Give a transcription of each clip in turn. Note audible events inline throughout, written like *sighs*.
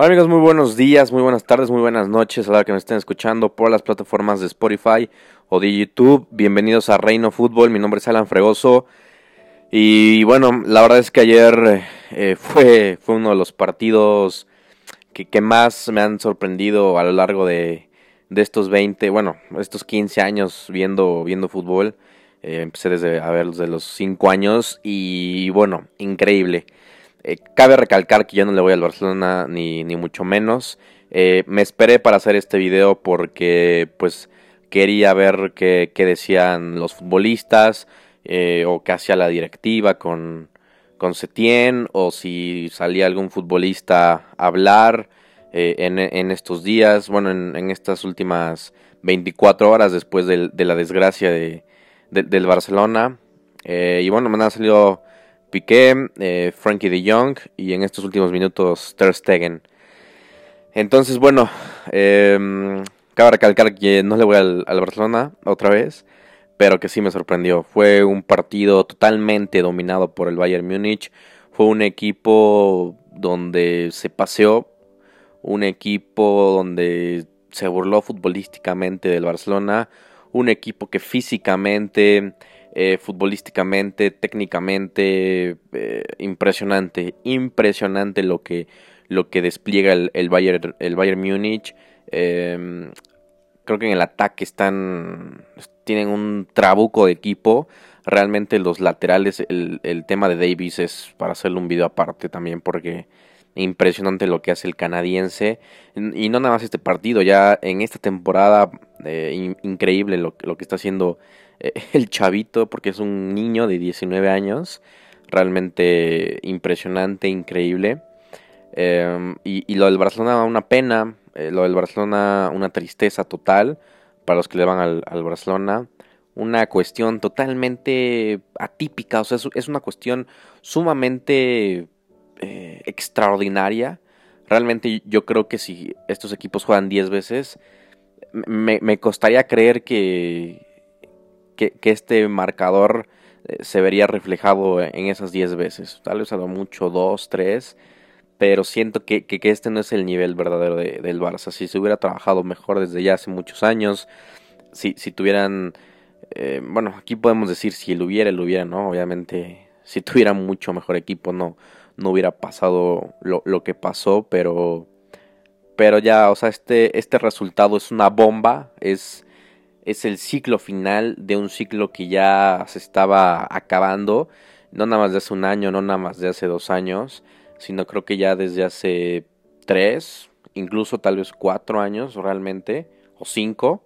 Hola amigos, muy buenos días, muy buenas tardes, muy buenas noches a la que me estén escuchando por las plataformas de Spotify o de YouTube. Bienvenidos a Reino Fútbol, mi nombre es Alan Fregoso. Y bueno, la verdad es que ayer eh, *laughs* fue, fue uno de los partidos que, que, más me han sorprendido a lo largo de, de, estos 20, bueno, estos 15 años viendo, viendo fútbol. Eh, empecé desde a ver de los 5 años y bueno, increíble. Eh, cabe recalcar que yo no le voy al Barcelona ni, ni mucho menos. Eh, me esperé para hacer este video porque pues quería ver qué, qué decían los futbolistas eh, o qué hacía la directiva con, con Setien o si salía algún futbolista a hablar en, estos días, bueno, en, estas últimas 24 horas después de, la desgracia de, de, del Barcelona. Y bueno, me han salido Piqué, eh, Frankie de Jong y en estos últimos minutos Ter Stegen. Entonces, bueno, eh, cabe recalcar que no le voy al, al, Barcelona otra vez, pero que sí me sorprendió. Fue un partido totalmente dominado por el Bayern Múnich. Fue un equipo donde se paseó, un equipo donde se burló futbolísticamente del Barcelona, un equipo que físicamente eh, futbolísticamente, técnicamente, eh, impresionante, impresionante lo que, lo que despliega el, el, Bayern, el Bayern Múnich. Eh, creo que en el ataque están, tienen un trabuco de equipo. Realmente los laterales, el, el tema de Davis es para hacerle un video aparte también porque impresionante lo que hace el canadiense. Y no nada más este partido, ya en esta temporada eh, in increíble lo, lo, que está haciendo *laughs* el chavito, porque es un niño de 19 años. Realmente impresionante, increíble. Y, y, lo del Barcelona, una pena. Eh, lo del Barcelona, una tristeza total para los que le van al, al Barcelona. Una cuestión totalmente atípica, o sea, es, es una cuestión sumamente eh, extraordinaria. Realmente yo creo que si estos equipos juegan 10 veces, me, me, costaría creer que, que, este marcador eh, se vería reflejado en esas 10 veces. Tal vez a lo mucho 2, 3. Pero siento que, que, que, este no es el nivel verdadero de, del Barça. Si se hubiera trabajado mejor desde ya hace muchos años, si, si tuvieran... Eh, bueno, aquí podemos decir si lo hubiera, lo hubiera, ¿no? Obviamente, si tuviera mucho mejor equipo, no, no hubiera pasado lo, lo que pasó, pero pero ya, o sea, este, este resultado es una bomba, es, es el ciclo final de un ciclo que ya se estaba acabando, no nada más de hace un año, no nada más de hace dos años, sino creo que ya desde hace tres, incluso tal vez cuatro años realmente, o cinco,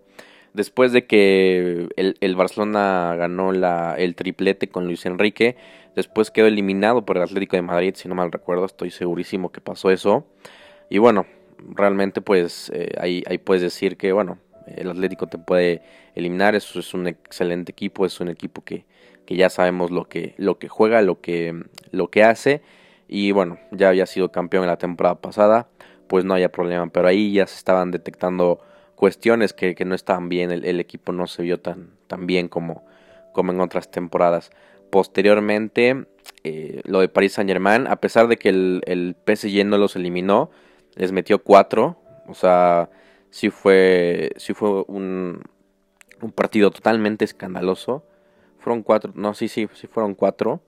después de que el, el Barcelona ganó la, el triplete con Luis Enrique, después quedó eliminado por el Atlético de Madrid, si no mal recuerdo, estoy segurísimo que pasó eso, y bueno, realmente pues eh, ahí, ahí puedes decir que bueno, el Atlético te puede eliminar, eso es un excelente equipo, es un equipo que, que ya sabemos lo que, lo que juega, lo que, lo que hace y bueno, ya había sido campeón en la temporada pasada, pues no había problema, pero ahí ya se estaban detectando cuestiones que, que no estaban bien, el, equipo no se vio tan, tan bien como, como en otras temporadas. Posteriormente, eh, lo de Paris Saint Germain, a pesar de que el, el PSG no los eliminó, les metió cuatro. O sea, sí fue, sí fue un, un partido totalmente escandaloso. Fueron cuatro, no, sí, sí, sí fueron cuatro.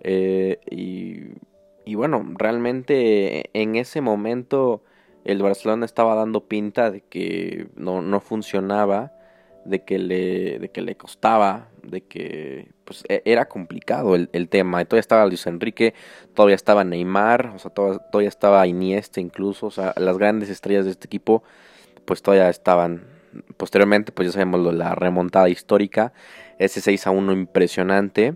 Eh, y, y bueno, realmente en ese momento el Barcelona estaba dando pinta de que no, no funcionaba, de que le, de que le costaba, de que pues e, era complicado el, el, tema. Todavía estaba Luis Enrique, todavía estaba Neymar, o sea, todavía, todavía estaba Iniesta incluso, o sea, las grandes estrellas de este equipo pues todavía estaban. Posteriormente, pues ya sabemos la remontada histórica, ese 6 a 1 impresionante,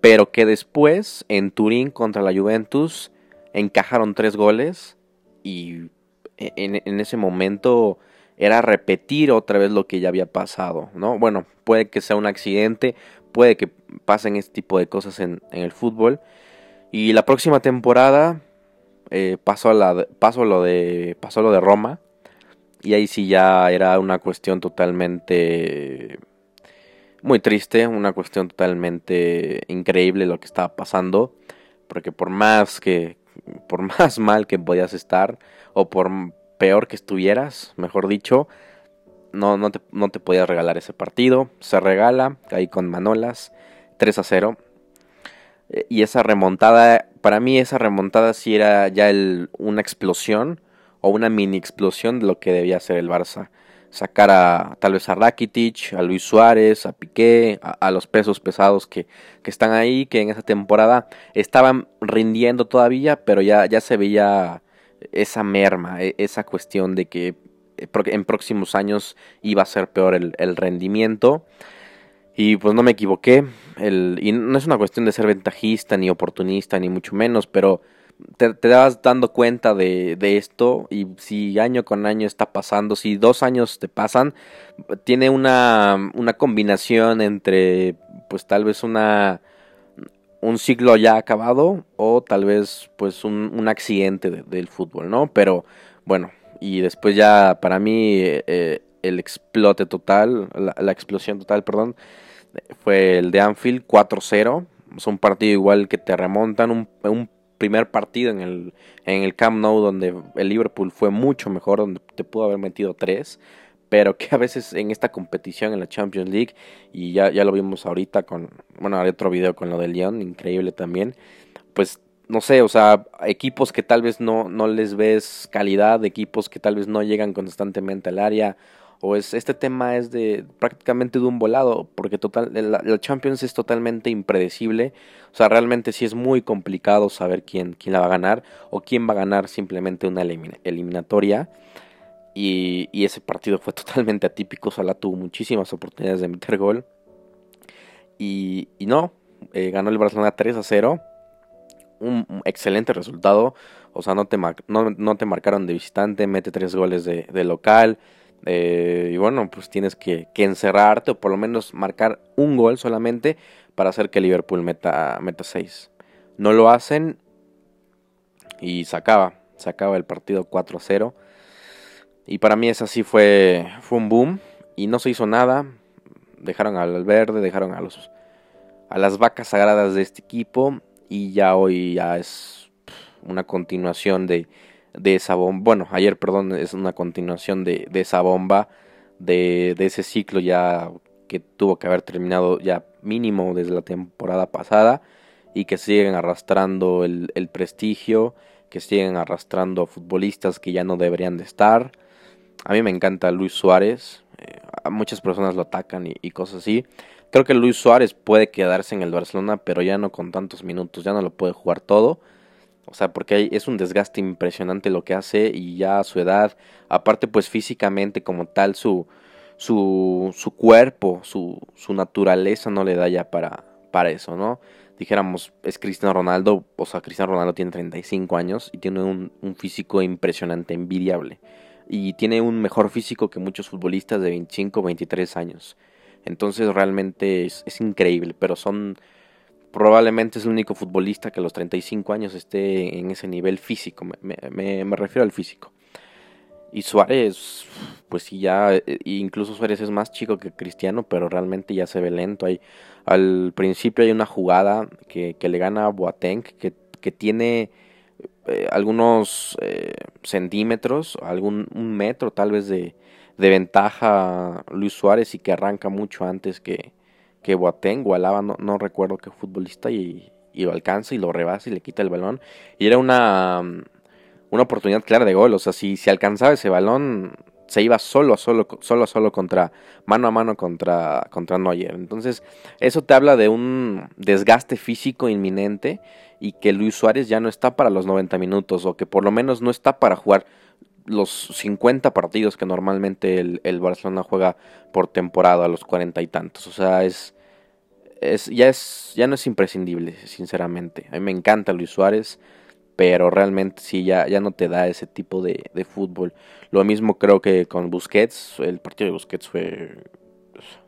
pero que después en Turín contra la Juventus encajaron tres goles y en, en ese momento era repetir otra vez lo que ya había pasado, ¿no? Bueno, puede que sea un accidente, puede que pasen este tipo de cosas en, el fútbol. Y la próxima temporada eh, pasó, la, pasó, lo de, pasó lo de Roma. Y ahí sí ya era una cuestión totalmente muy triste, una cuestión totalmente increíble lo que estaba pasando. Porque por más que, por *laughs* más mal que podías estar, o por peor que estuvieras, mejor dicho, no, no, te, no te podías regalar ese partido. Se regala ahí con Manolas, 3 a 0. Eh, y esa remontada, para mí esa remontada sí era ya una explosión o una mini explosión de lo que debía ser el Barça. Sacar a tal vez a Rakitic, a Luis Suárez, a Piqué, a, los pesos pesados que, que, están ahí, que en esa temporada estaban rindiendo todavía, pero ya, ya se veía esa merma, e, esa cuestión de que eh, en próximos años iba a ser peor el, el rendimiento. Y pues no me equivoqué. El, y no es una cuestión de ser ventajista, ni oportunista, ni mucho menos, pero te, te vas dando cuenta de, de, esto y si año con año está pasando, si dos años te pasan, tiene una, una combinación entre pues tal vez una un ciclo ya acabado o tal vez pues un, un accidente del fútbol, ¿no? Pero bueno, y después ya para mí eh, el explote total, la, explosión total, perdón, fue el de Anfield 4-0. Es un partido igual que te remontan, un primer partido en el, en el Camp Nou donde el Liverpool fue mucho mejor, donde te pudo haber metido tres, pero que a veces en esta competición en la Champions League, y ya, ya lo vimos ahorita con, bueno, haré otro video con lo de Lyon, increíble también, pues no sé, o sea, equipos que tal vez no, no les ves calidad, equipos que tal vez no llegan constantemente al área, o es este tema es de prácticamente de un volado, porque total la, Champions es totalmente impredecible, o sea, realmente sí es muy complicado saber quién, quién la va a ganar o quién va a ganar simplemente una eliminatoria. Y, y, ese partido fue *laughs* totalmente atípico, Salah tuvo muchísimas oportunidades de meter gol. Y, y no, eh, ganó el Barcelona 3 a 0. Un, excelente resultado. O sea, no te, no, no te marcaron de visitante, mete tres goles de local. Eh, y bueno, pues tienes que, encerrarte o por lo menos marcar un gol solamente para hacer que Liverpool meta, meta 6. No lo hacen y se acaba. Se acaba el partido 4 0. Y para mí esa sí fue, fue un boom. Y no se hizo nada. Dejaron al verde, dejaron a, los, a las vacas sagradas de este equipo. Y ya hoy ya es una continuación de, de esa bomba, bueno, ayer, perdón, es una continuación de, de esa bomba, de, de, ese ciclo ya que tuvo que haber terminado ya mínimo desde la temporada pasada y que siguen arrastrando el, el prestigio, que siguen arrastrando futbolistas que ya no deberían de estar. A mí me encanta Luis Suárez, eh, muchas personas lo atacan y cosas así. Creo que Luis Suárez puede quedarse en el Barcelona, pero ya no con tantos minutos, ya no lo puede jugar todo o sea, porque es un desgaste impresionante lo que hace y ya a su edad, aparte pues físicamente como tal su, su, su cuerpo, su, su naturaleza no le da ya para, para eso, ¿no? Dijéramos, es Cristiano Ronaldo, o sea, Cristiano Ronaldo tiene 35 años y tiene un, un físico impresionante, envidiable. Y tiene un mejor físico que muchos futbolistas de 25, 23 años. Entonces realmente es, es increíble, pero son probablemente es el único futbolista que a los 35 años esté en ese nivel físico, me, refiero al físico. Y Suárez, pues sí, ya, eh, incluso Suárez es más chico que Cristiano, pero realmente ya se ve lento. Hay, al principio hay una jugada que, le gana a Boateng, que, que tiene eh, algunos eh, centímetros, algún un metro tal vez de, de ventaja Luis Suárez y que arranca mucho antes que, que Boateng o Alaba, no, no recuerdo qué futbolista, y, lo alcanza y lo rebasa y le quita el balón. Y era una, una oportunidad clara de gol. O sea, si, si alcanzaba ese balón, se iba solo a solo, solo a solo contra, mano a mano contra, contra Neuer. Entonces, eso te habla de un desgaste físico inminente y que Luis Suárez ya no está para los 90 minutos o que por lo menos no está para jugar los 50 partidos que normalmente el, el, Barcelona juega por temporada, a los 40 y tantos. O sea, es, es, ya, es, ya no es imprescindible, sinceramente. A mí me encanta Luis Suárez, pero realmente sí, ya, ya no te da ese tipo de, de fútbol. Lo mismo creo que con Busquets, el partido de Busquets fue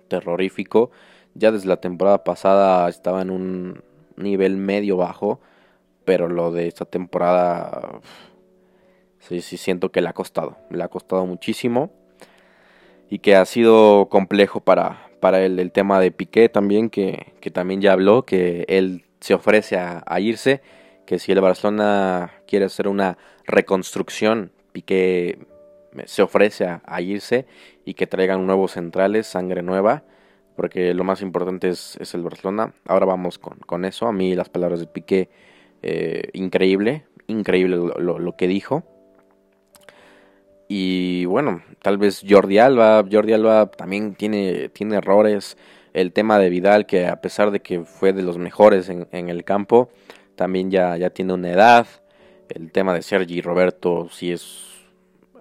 terrorífico. Ya desde la temporada pasada estaba en un nivel medio bajo, pero lo de esta temporada Sí, sí, siento que le ha costado. Le ha costado muchísimo. Y que ha sido complejo para, para él. El tema de Piqué también, que, que también ya habló, que él se ofrece a, irse. que si el Barcelona quiere hacer una reconstrucción, Piqué se ofrece a, irse y que traigan nuevos centrales, sangre nueva, porque lo más importante es, el Barcelona. Ahora vamos con, eso. A mí las palabras de Piqué, eh, increíble, increíble lo, que dijo. Y bueno, tal vez Jordi Alba, Jordi Alba también tiene, tiene errores. El tema de Vidal, que a pesar de que fue de los mejores en, el campo, también ya, ya tiene una edad. El tema de Sergi Roberto, si es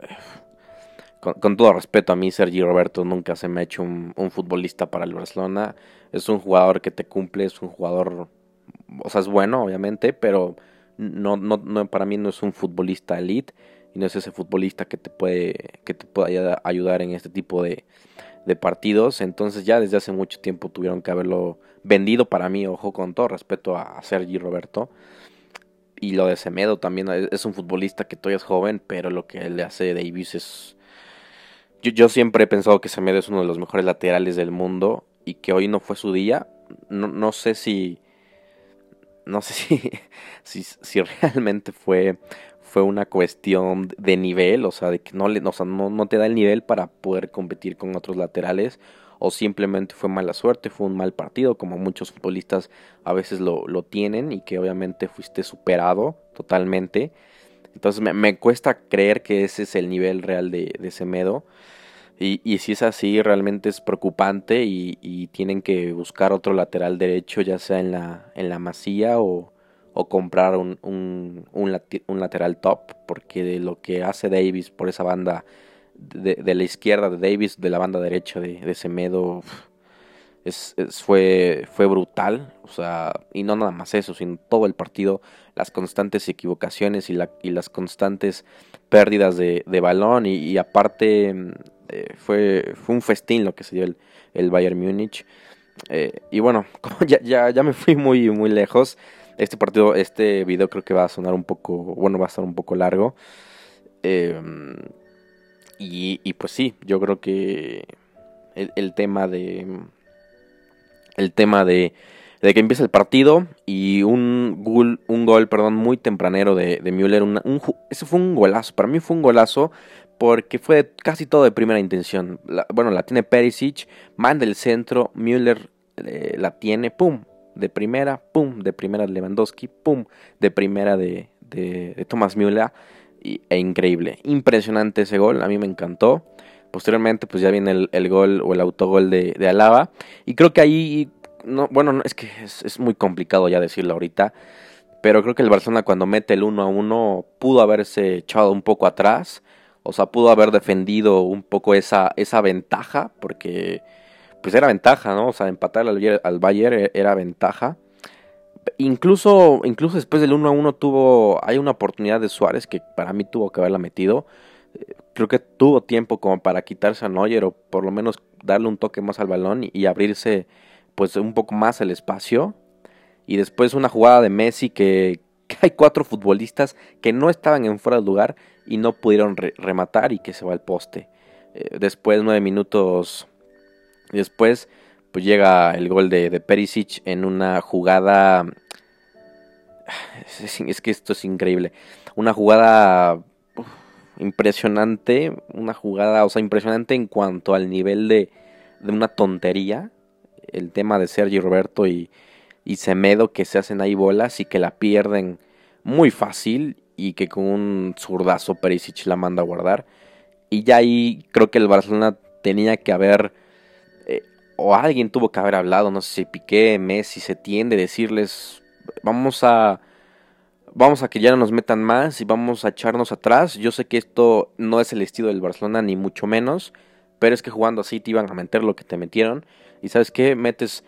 *sighs* con, todo respeto a mí, Sergi Roberto nunca se me ha hecho un, futbolista para el Barcelona. Es un jugador que te cumple, es un jugador, o sea, es bueno, obviamente, pero no, no, para mí no es un futbolista elite y no es ese futbolista que te puede, que te pueda ayudar en este tipo de, de partidos. Entonces ya desde hace mucho tiempo tuvieron que haberlo vendido para mí, ojo, con todo respeto a, Sergi Roberto. Y lo de Semedo también es un futbolista que todavía es joven, pero lo que le hace Davis es yo, siempre he pensado que Semedo es uno de los mejores laterales del mundo y que hoy no fue su día. No, no sé si. No sé *laughs* si, si, realmente fue, fue una cuestión de nivel, o sea, de que no, le, no, no te da el nivel para poder competir con otros laterales, o simplemente fue mala suerte, fue un mal partido, como muchos futbolistas a veces lo, lo tienen, y que obviamente fuiste superado totalmente. Entonces me, cuesta creer que ese es el nivel real de, de Semedo. Y, y, si es así, realmente es preocupante y, tienen que buscar otro lateral derecho, ya sea en la, en la masía o, o comprar un, un, un, lateral top, porque de lo que hace Davis por esa banda de, la izquierda de Davis, de la banda derecha de, de Semedo, fue, fue brutal, o sea, y no nada más eso, sino todo el partido, las constantes equivocaciones y, la, y las constantes pérdidas de, balón, y, aparte eh, fue, fue un festín lo que se dio el, el Bayern Múnich. Eh, y bueno, *laughs* ya, ya, ya, me fui muy, muy lejos. Este partido, este video creo que va a sonar un poco, bueno, va a estar un poco largo. Em, y, pues sí, yo creo que el tema de, el tema de, de que empieza el partido y un gol, un gol perdón, muy tempranero de, de Müller. un, ese fue un golazo, para mí fue un golazo porque fue casi todo de primera intención. bueno, la tiene Perisic, manda el centro, Müller eh, la tiene, pum, de primera, pum, de primera de Lewandowski, pum, de primera de, de, Thomas Müller. Y, e increíble, impresionante ese gol, a mí me encantó. Posteriormente, pues ya viene el, el gol o el autogol de, de, Alaba. Y creo que ahí, no, bueno, es que es, muy complicado ya decirlo ahorita. Pero creo que el Barcelona cuando mete el 1 a 1 pudo haberse echado un poco atrás. O sea, pudo haber defendido un poco esa, esa ventaja. Porque pues era ventaja, ¿no? O sea, empatar al, al Bayern era ventaja. Incluso, incluso después del 1 a 1 tuvo. Hay una oportunidad de Suárez que para mí tuvo que haberla metido creo que tuvo tiempo como para quitarse a Neuer o por lo menos darle un toque más al balón y, abrirse pues un poco más el espacio. Y después una jugada de Messi que, *laughs* hay cuatro futbolistas que no estaban en fuera de lugar y no pudieron rematar y que se va al poste. Eh, después, nueve minutos después, pues llega el gol de, Perisic en una jugada... *sighs* Es, que esto es increíble. Una jugada impresionante, una jugada, o sea, impresionante en cuanto al nivel de, de una tontería, el tema de Sergi Roberto y, y Semedo que se hacen ahí bolas y que la pierden muy fácil y que con un zurdazo Perisic la manda a guardar. Y ya ahí creo que el Barcelona tenía que haber, o alguien tuvo que haber hablado, no sé si Piqué, Messi, se tiende a decirles, vamos a vamos a que ya no nos metan más y vamos a echarnos atrás. Yo sé que esto no es el estilo del Barcelona, ni mucho menos, pero es que jugando así te iban a meter lo que te metieron. Y sabes qué, metes,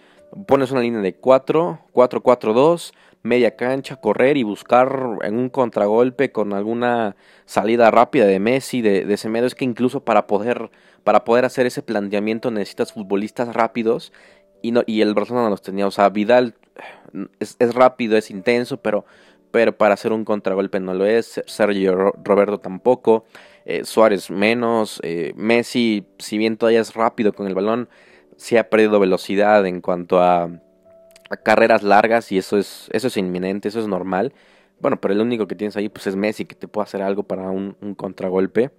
pones una línea de 4, 4, 4, 2, media cancha, correr y buscar en un contragolpe con alguna salida rápida de Messi, de, de ese medio. Es que incluso para poder, para poder hacer ese planteamiento necesitas futbolistas rápidos y, no, y el Barcelona no los tenía. O sea, Vidal *sighs* es, es rápido, es intenso, pero pero para hacer un contragolpe no lo es. Sergio Roberto tampoco. Eh, Suárez menos. Eh, Messi, si bien todavía es rápido con el balón, sí ha perdido velocidad en cuanto a, carreras largas y eso es, eso es inminente, eso es normal. Bueno, pero el único que tienes ahí pues es Messi, que te puede hacer algo para un, contragolpe.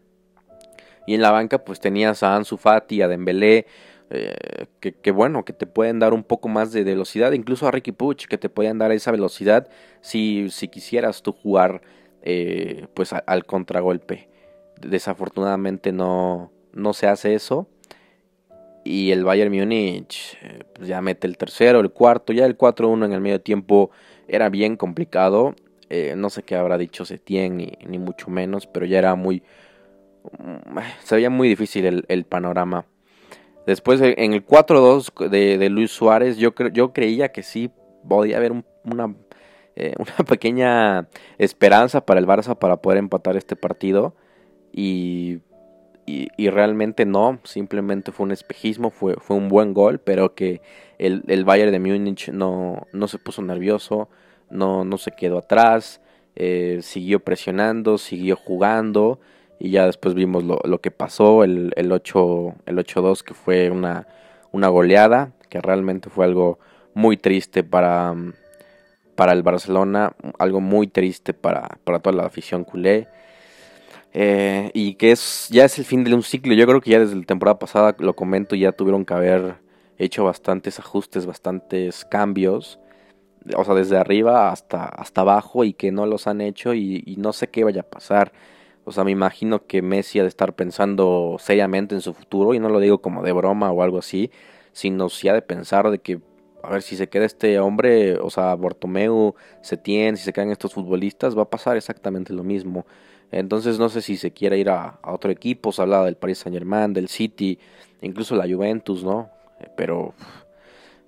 Y en la banca pues tenías a Ansu Fati, a Dembélé, eh, que, bueno, que te pueden dar un poco más de velocidad, incluso a Ricky Puch, que te pueden dar esa velocidad si, si quisieras tú jugar eh, pues al contragolpe. Desafortunadamente no, no se hace eso. Y el Bayern Múnich eh, pues ya mete el tercero, el cuarto, ya el 4-1 en el medio tiempo era bien complicado. no sé qué habrá dicho Setien ni, ni mucho menos, pero ya era muy... Se veía muy difícil el panorama Después en el 4-2 de, Luis Suárez, yo, yo creía que sí podía haber una, eh, *laughs* una pequeña esperanza para el Barça para poder empatar este partido. Y, y, realmente no, simplemente fue un espejismo, fue, fue un buen gol, pero que el, el Bayern de Múnich no, no se puso nervioso, no, no se quedó atrás, eh, siguió presionando, siguió jugando y ya después vimos lo, lo que pasó, el, el 8-2 el que fue una, una goleada, que realmente fue algo muy triste para, para el Barcelona, algo muy triste para, para toda la afición culé. Eh, y que es ya es el fin de un ciclo. Yo creo que ya desde la temporada pasada, lo comento, ya tuvieron que haber hecho bastantes ajustes, bastantes cambios. O sea, desde arriba hasta, hasta abajo y que no los han hecho y, y no sé qué vaya a pasar. O sea, me imagino que Messi ha de estar pensando seriamente en su futuro, y no lo digo como de broma o algo así, sino si ha de pensar de que, a ver, si se queda este hombre, o sea, Bartomeu, Setien, si se quedan estos futbolistas, va a pasar exactamente lo mismo. Entonces no sé si se quiere ir a, otro equipo, se habla del Paris Saint Germain, del City, incluso la Juventus, ¿no? Pero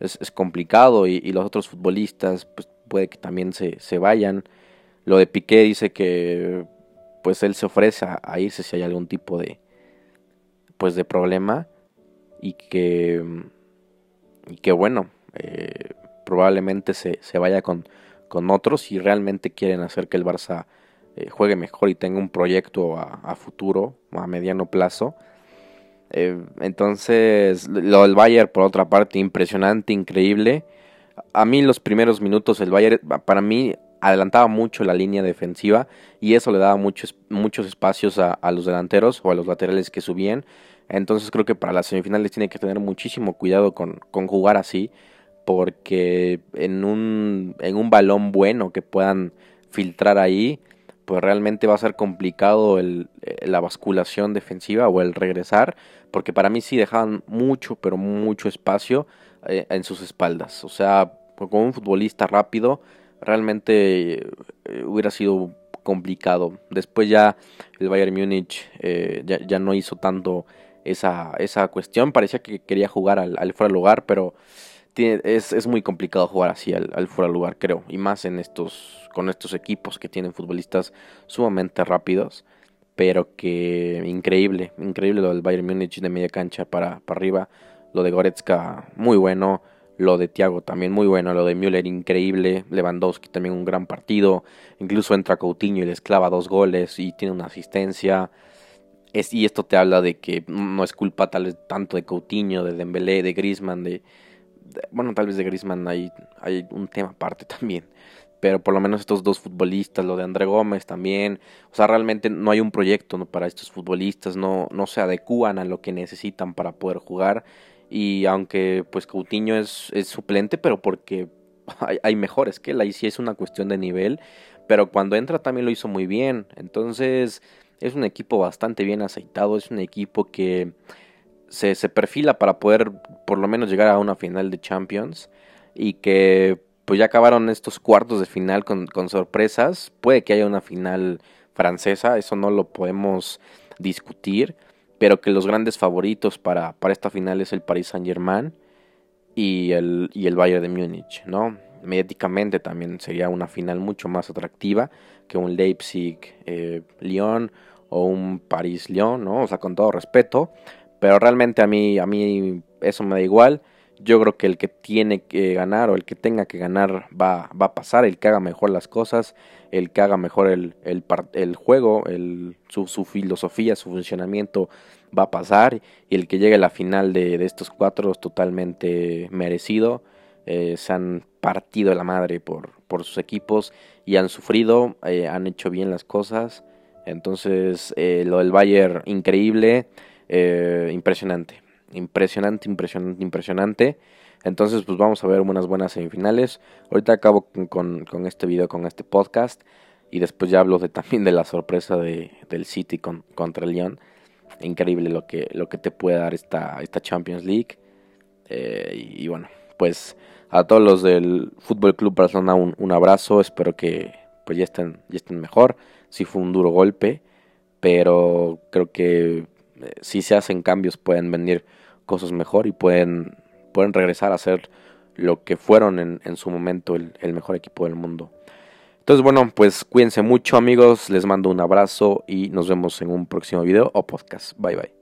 es, es complicado y, y, los otros futbolistas, pues puede que también se, se vayan. Lo de Piqué dice que pues él se ofrece a, irse si hay algún tipo de pues de problema y que y bueno eh, probablemente se, se vaya con, con, otros y realmente quieren hacer que el Barça eh, juegue mejor y tenga un proyecto a, futuro a mediano plazo. Eh, entonces lo del Bayern por otra parte impresionante increíble. A mí los primeros minutos el Bayern para mí adelantaba mucho la línea defensiva y eso le daba muchos, muchos espacios a, los delanteros o a los laterales que subían. Entonces creo que para las semifinales tiene que tener muchísimo cuidado con, con jugar así porque en un, en un balón bueno que puedan filtrar ahí, pues realmente va a ser complicado el, la basculación defensiva o el regresar, porque para mí sí dejaban mucho, pero mucho espacio eh, en sus espaldas. O sea, como un futbolista rápido, realmente eh, hubiera sido complicado. Después ya el Bayern Múnich eh, ya, no hizo tanto esa, esa cuestión. Parecía que quería jugar al, fuera de lugar, pero es, es, muy complicado jugar así al, al, fuera de lugar, creo. Y más en estos, con estos equipos que tienen futbolistas sumamente rápidos. Pero que increíble, increíble lo del Bayern Múnich de media cancha para, para arriba. Lo de Goretzka, muy bueno. Lo de Thiago también muy bueno, lo de Müller increíble, Lewandowski también un gran partido, incluso entra Coutinho y les clava dos goles y tiene una asistencia. Es, y esto te habla de que no es culpa tal vez tanto de Coutinho, de Dembélé, de Griezmann, de, bueno, tal vez de Griezmann hay, hay un tema aparte *laughs* también, pero por lo menos estos dos futbolistas, lo de André Gómez también, o sea, realmente no hay un proyecto para estos futbolistas, no, no se adecúan a lo que necesitan para poder jugar y aunque pues Coutinho es, suplente, pero porque *laughs* hay, hay, mejores que él, ahí sí es una cuestión de nivel, pero cuando entra también lo hizo muy bien, entonces es un equipo bastante bien aceitado, es un equipo que se, se perfila para poder por lo menos llegar a una final de Champions y que pues ya acabaron estos cuartos de final con sorpresas, puede que haya una final francesa, eso no lo podemos discutir, pero que los grandes favoritos para, para esta final es el Paris Saint Germain y el, y el Bayern de Múnich, ¿no? Mediáticamente también sería una final mucho más atractiva que un Leipzig-Lyon eh, o un París-Lyon, ¿no? O sea, con todo respeto, pero realmente a mí, a mí eso me da igual. Yo creo que el que tiene que ganar o el que tenga que ganar va, va a pasar, el que haga mejor las cosas, el que haga mejor el, el, juego, el, su, su, filosofía, su funcionamiento va a pasar y el que llegue a la final de, de estos cuatro es totalmente merecido. Eh, se han partido la madre por, por sus equipos y han sufrido, eh, han hecho bien las cosas. Entonces, eh, lo del Bayern, increíble, impresionante, impresionante, impresionante, impresionante. Entonces, pues vamos a ver unas buenas semifinales. Ahorita acabo con, este video, con este podcast. Y después ya hablo *laughs* también de la sorpresa de, del City con, contra el Lyon. Increíble lo que, te puede dar esta, Champions League. y, y bueno, pues a todos los del Fútbol Club Barcelona un, un, abrazo, espero que pues ya estén, ya estén mejor. Sí fue un duro golpe, pero creo que eh, si se hacen cambios pueden venir cosas mejor y pueden, pueden regresar a ser lo que fueron en, en su momento el, el mejor equipo del mundo. Entonces, bueno, pues cuídense mucho amigos, les mando un abrazo y nos vemos en un próximo video o podcast. Bye bye.